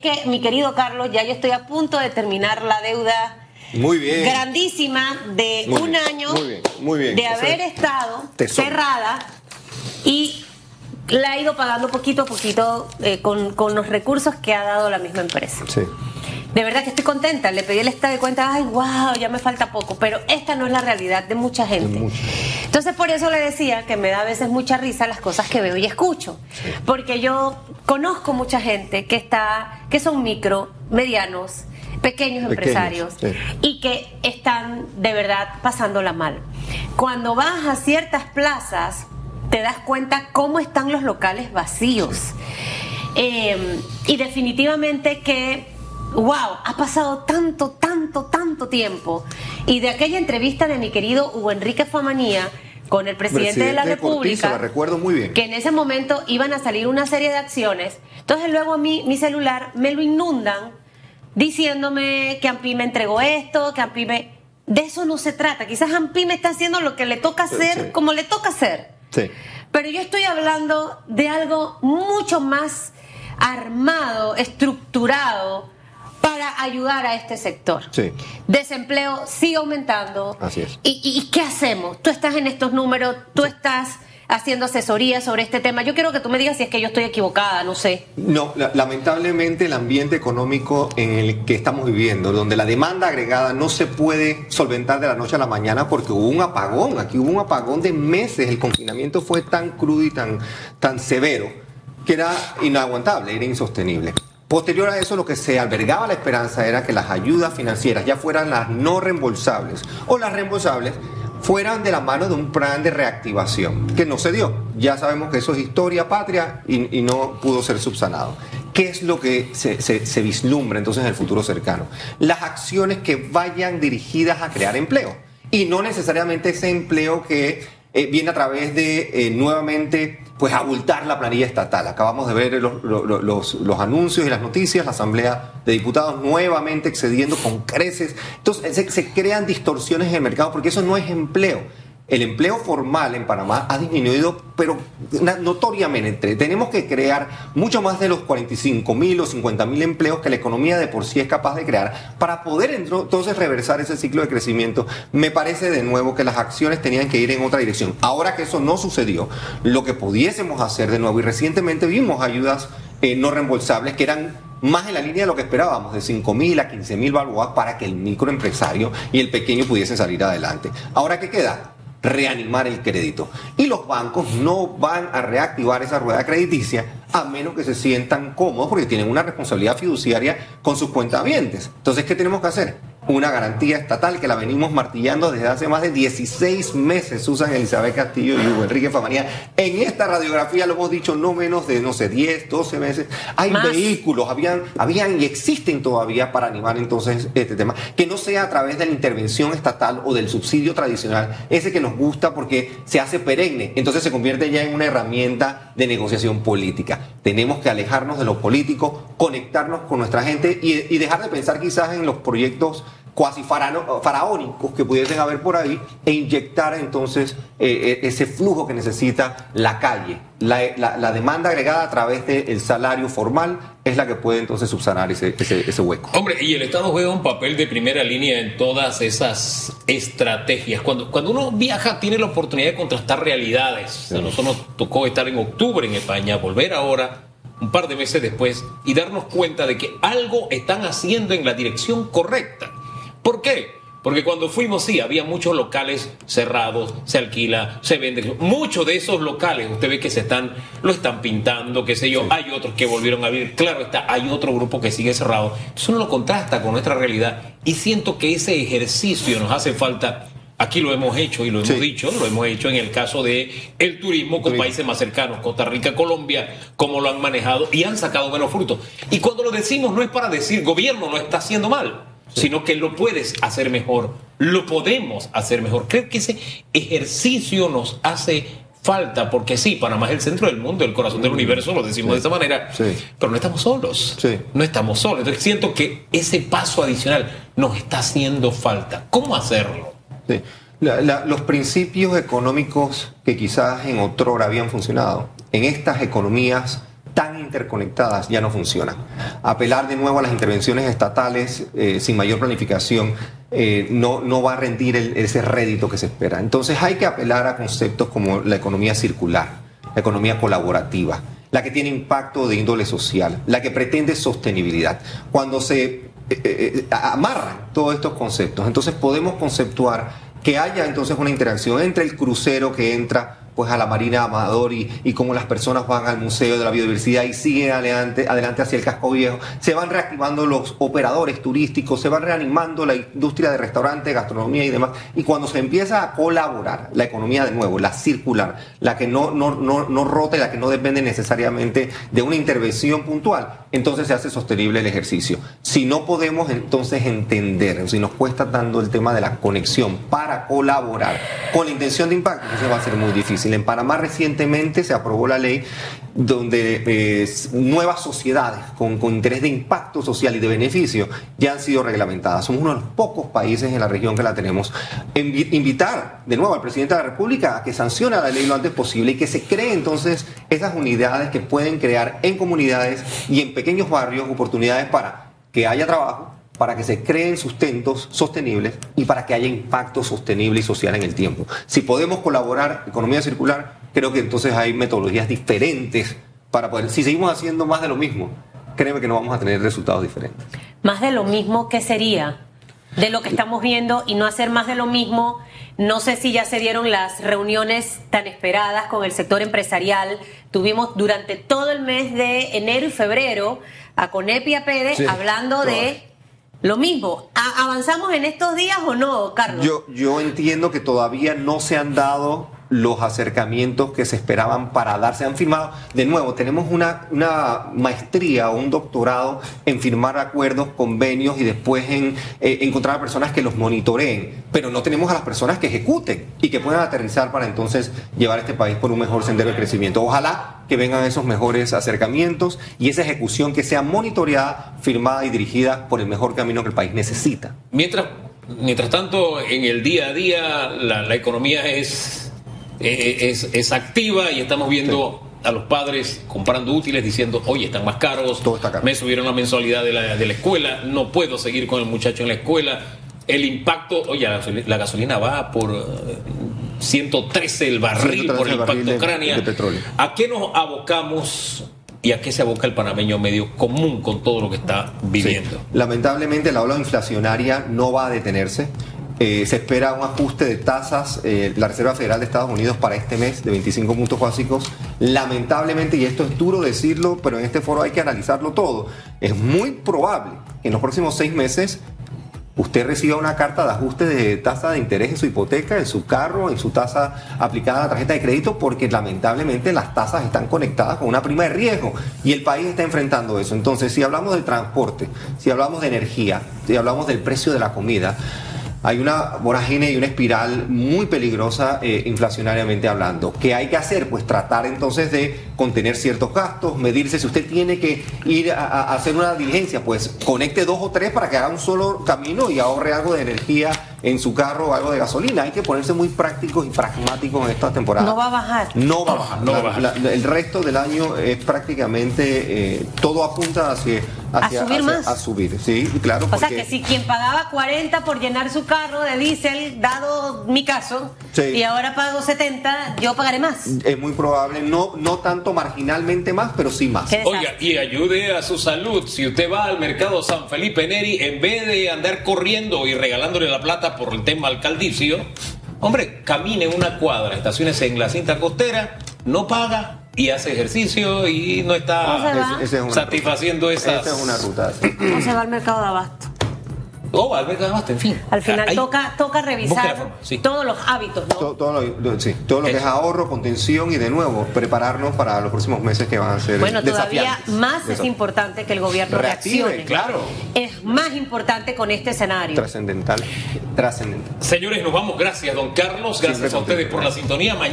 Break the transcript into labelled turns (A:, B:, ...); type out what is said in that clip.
A: que, mi querido Carlos, ya yo estoy a punto de terminar la deuda
B: muy bien.
A: grandísima de un año de haber estado cerrada y la he ido pagando poquito a poquito eh, con, con, los recursos que ha dado la misma empresa.
B: Sí
A: de verdad que estoy contenta. Le pedí el estado de cuenta, ay, wow, ya me falta poco. Pero esta no es la realidad de mucha gente. Entonces, por eso le decía que me da a veces mucha risa las cosas que veo y escucho. Porque yo conozco mucha gente que está, que son micro, medianos, pequeños, empresarios y que están de verdad pasándola mal. Cuando vas a ciertas plazas, te das cuenta cómo están los locales vacíos. Eh, y definitivamente que wow, ha pasado tanto, tanto, tanto tiempo. Y de aquella entrevista de mi querido Hugo Enrique Famanía con el presidente, de la República,
B: recuerdo muy bien.
A: que en ese momento iban a salir una serie de acciones. Entonces luego a mí mi celular me lo inundan diciéndome que Ampi me entregó esto, que Ampi me... De eso no se trata. Quizás Ampi me está haciendo lo que le toca hacer, como le toca hacer.
B: Sí.
A: Pero yo estoy hablando de algo mucho más armado, estructurado, para ayudar a este sector.
B: Sí.
A: Desempleo sigue aumentando.
B: Así es.
A: ¿Y, qué hacemos? Tú estás en estos números, tú estás haciendo asesoría sobre este tema. Yo quiero que tú me digas si es que yo estoy equivocada, no sé.
B: No, lamentablemente el ambiente económico en el que estamos viviendo, donde la demanda agregada no se puede solventar de la noche a la mañana porque hubo un apagón, aquí hubo un apagón de meses, el confinamiento fue tan crudo y tan, tan severo que era inaguantable, era insostenible. Posterior a eso, lo que se albergaba la esperanza era que las ayudas financieras, ya fueran las no reembolsables o las reembolsables, fueran de la mano de un plan de reactivación, que no se dio. Ya sabemos que eso es historia patria y, no pudo ser subsanado. ¿Qué es lo que se, vislumbra entonces en el futuro cercano? Las acciones que vayan dirigidas a crear empleo y no necesariamente ese empleo que eh, viene a través de eh, nuevamente pues abultar la planilla estatal. Acabamos de ver los, los, anuncios y las noticias, la Asamblea de Diputados nuevamente excediendo con creces. Entonces se, se crean distorsiones en el mercado porque eso no es empleo el empleo formal en Panamá ha disminuido, pero notoriamente. Tenemos que crear mucho más de los 45 mil o 50 mil empleos que la economía de por sí es capaz de crear para poder entonces reversar ese ciclo de crecimiento. Me parece de nuevo que las acciones tenían que ir en otra dirección. Ahora que eso no sucedió, lo que pudiésemos hacer de nuevo, y recientemente vimos ayudas eh, no reembolsables que eran más en la línea de lo que esperábamos, de 5 mil a 15 mil balboas para que el microempresario y el pequeño pudiesen salir adelante. Ahora, ¿qué queda? Reanimar el crédito. Y los bancos no van a reactivar esa rueda crediticia a menos que se sientan cómodos porque tienen una responsabilidad fiduciaria con sus cuentavientes. Entonces, ¿qué tenemos que hacer? Una garantía estatal que la venimos martillando desde hace más de 16 meses, Susan Elizabeth Castillo y Hugo Enrique Famanía. En esta radiografía lo hemos dicho no menos de, no sé, 10, 12 meses. Hay vehículos, habían, habían y existen todavía para animar entonces este tema, que no sea a través de la intervención estatal o del subsidio tradicional, ese que nos gusta porque se hace perenne, entonces se convierte ya en una herramienta de negociación política. Tenemos que alejarnos de los políticos, conectarnos con nuestra gente y, y dejar de pensar quizás en los proyectos cuasi faraónicos que pudiesen haber por ahí e inyectar entonces eh, eh, ese flujo que necesita la calle. La, demanda agregada a través del salario formal es la que puede entonces subsanar ese, ese, hueco.
C: Hombre, y el Estado juega un papel de primera línea en todas esas estrategias. Cuando, cuando uno viaja tiene la oportunidad de contrastar realidades. A nosotros nos tocó estar en octubre en España, volver ahora un par de meses después y darnos cuenta de que algo están haciendo en la dirección correcta. ¿Por qué? Porque cuando fuimos, sí, había muchos locales cerrados, se alquila, se vende. Muchos de esos locales, usted ve que se están, lo están pintando, qué sé yo. Hay otros que volvieron a abrir. Claro está, hay otro grupo que sigue cerrado. Entonces uno lo contrasta con nuestra realidad y siento que ese ejercicio nos hace falta. Aquí lo hemos hecho y lo hemos dicho, lo hemos hecho en el caso de el turismo con países más cercanos, Costa Rica, Colombia, cómo lo han manejado y han sacado menos frutos. Y cuando lo decimos no es para decir gobierno no está haciendo mal sino que lo puedes hacer mejor, lo podemos hacer mejor. Creo que ese ejercicio nos hace falta, porque sí, Panamá es el centro del mundo, el corazón del mm. universo, lo decimos de esa manera, pero no estamos solos, no estamos solos. Entonces siento que ese paso adicional nos está haciendo falta. ¿Cómo hacerlo?
B: los principios económicos que quizás en otrora habían funcionado, en estas economías tan interconectadas ya no funcionan. Apelar de nuevo a las intervenciones estatales eh, sin mayor planificación eh, no, no va a rendir ese rédito que se espera. Entonces hay que apelar a conceptos como la economía circular, la economía colaborativa, la que tiene impacto de índole social, la que pretende sostenibilidad. Cuando se eh, eh, amarran todos estos conceptos, entonces podemos conceptuar que haya entonces una interacción entre el crucero que entra pues a la Marina Amador y, y cómo las personas van al Museo de la Biodiversidad y siguen adelante, adelante hacia el casco viejo. Se van reactivando los operadores turísticos, se va reanimando la industria de restaurante, gastronomía y demás. Y cuando se empieza a colaborar la economía de nuevo, la circular, la que no, no, no, no rota y la que no depende necesariamente de una intervención puntual, entonces se hace sostenible el ejercicio. Si no podemos entonces entender, si nos cuesta tanto el tema de la conexión para colaborar con la intención de impacto, entonces va a ser muy difícil. En Panamá recientemente se aprobó la ley donde eh, nuevas sociedades con, interés de impacto social y de beneficio ya han sido reglamentadas. Somos uno de los pocos países en la región que la tenemos. invitar de nuevo al presidente de la República a que sancione la ley lo antes posible y que se creen entonces esas unidades que pueden crear en comunidades y en pequeños barrios oportunidades para que haya trabajo, para que se creen sustentos sostenibles y para que haya impacto sostenible y social en el tiempo. Si podemos colaborar, economía circular, creo que entonces hay metodologías diferentes para poder, si seguimos haciendo más de lo mismo, créeme que no vamos a tener resultados diferentes.
A: Más de lo mismo, ¿qué sería? De lo que estamos viendo y no hacer más de lo mismo. No sé si ya se dieron las reuniones tan esperadas con el sector empresarial. Tuvimos durante todo el mes de enero y febrero a Conepi y a Pérez hablando de lo mismo, ¿avanzamos en estos días o no, Carlos?
B: Yo, yo entiendo que todavía no se han dado los acercamientos que se esperaban para darse. Han firmado, de nuevo, tenemos una, una maestría o un doctorado en firmar acuerdos, convenios y después en eh, encontrar a personas que los monitoreen, pero no tenemos a las personas que ejecuten y que puedan aterrizar para entonces llevar a este país por un mejor sendero de crecimiento. Ojalá que vengan esos mejores acercamientos y esa ejecución que sea monitoreada, firmada y dirigida por el mejor camino que el país necesita.
C: Mientras, mientras tanto, en el día a día la, economía es, es, es, activa y estamos viendo... a los padres comprando útiles diciendo, oye, están más caros,
B: Todo está caro.
C: me subieron la mensualidad de la, de la escuela, no puedo seguir con el muchacho en la escuela. El impacto, oye, la gasolina va por 113 el barril por el impacto de, Ucrania. ¿A qué nos abocamos y a qué se aboca el panameño medio común con todo lo que está viviendo?
B: Lamentablemente la ola inflacionaria no va a detenerse. Eh, se espera un ajuste de tasas, eh, la Reserva Federal de Estados Unidos para este mes de 25 puntos básicos. Lamentablemente, y esto es duro decirlo, pero en este foro hay que analizarlo todo, es muy probable que en los próximos seis meses usted reciba una carta de ajuste de tasa de interés en su hipoteca, en su carro, en su tasa aplicada a la tarjeta de crédito, porque lamentablemente las tasas están conectadas con una prima de riesgo y el país está enfrentando eso. Entonces, si hablamos del transporte, si hablamos de energía, si hablamos del precio de la comida, hay una vorágine y una espiral muy peligrosa eh, inflacionariamente hablando. ¿Qué hay que hacer? Pues tratar entonces de contener ciertos gastos, medirse. Si usted tiene que ir a hacer una diligencia, pues conecte dos o tres para que haga un solo camino y ahorre algo de energía en su carro o algo de gasolina. Hay que ponerse muy prácticos y pragmáticos en esta temporada.
A: No va a bajar.
B: No va a bajar. No va a bajar. el resto del año es prácticamente eh, todo apunta hacia,
A: hacia, ¿A subir más?
B: A subir, sí, claro.
A: O sea que si quien pagaba 40 por llenar su carro de diésel, dado mi caso, y ahora pago 70, yo pagaré más.
B: Es muy probable, no, no tanto marginalmente más, pero sí más.
C: Oiga, y ayude a su salud. Si usted va al mercado San Felipe Neri, en vez de andar corriendo y regalándole la plata por el tema alcaldicio, hombre, camine una cuadra, estaciones en la cinta costera, no paga y hace ejercicio y no está satisfaciendo esas.
B: Esa es una ruta.
A: No se va al mercado de abasto.
C: O al mercado de abasto, en fin.
A: Al final toca, toca revisar todos los hábitos, ¿no?
B: Todo, lo, sí, todo lo que es ahorro, contención y de nuevo prepararnos para los próximos meses que van a ser
A: Bueno, todavía más es importante que el gobierno reaccione.
C: Claro.
A: Es más importante con este escenario.
B: Trascendental. Trascendental.
C: Señores, nos vamos. Gracias, don Carlos. Gracias a ustedes por la sintonía. Mañana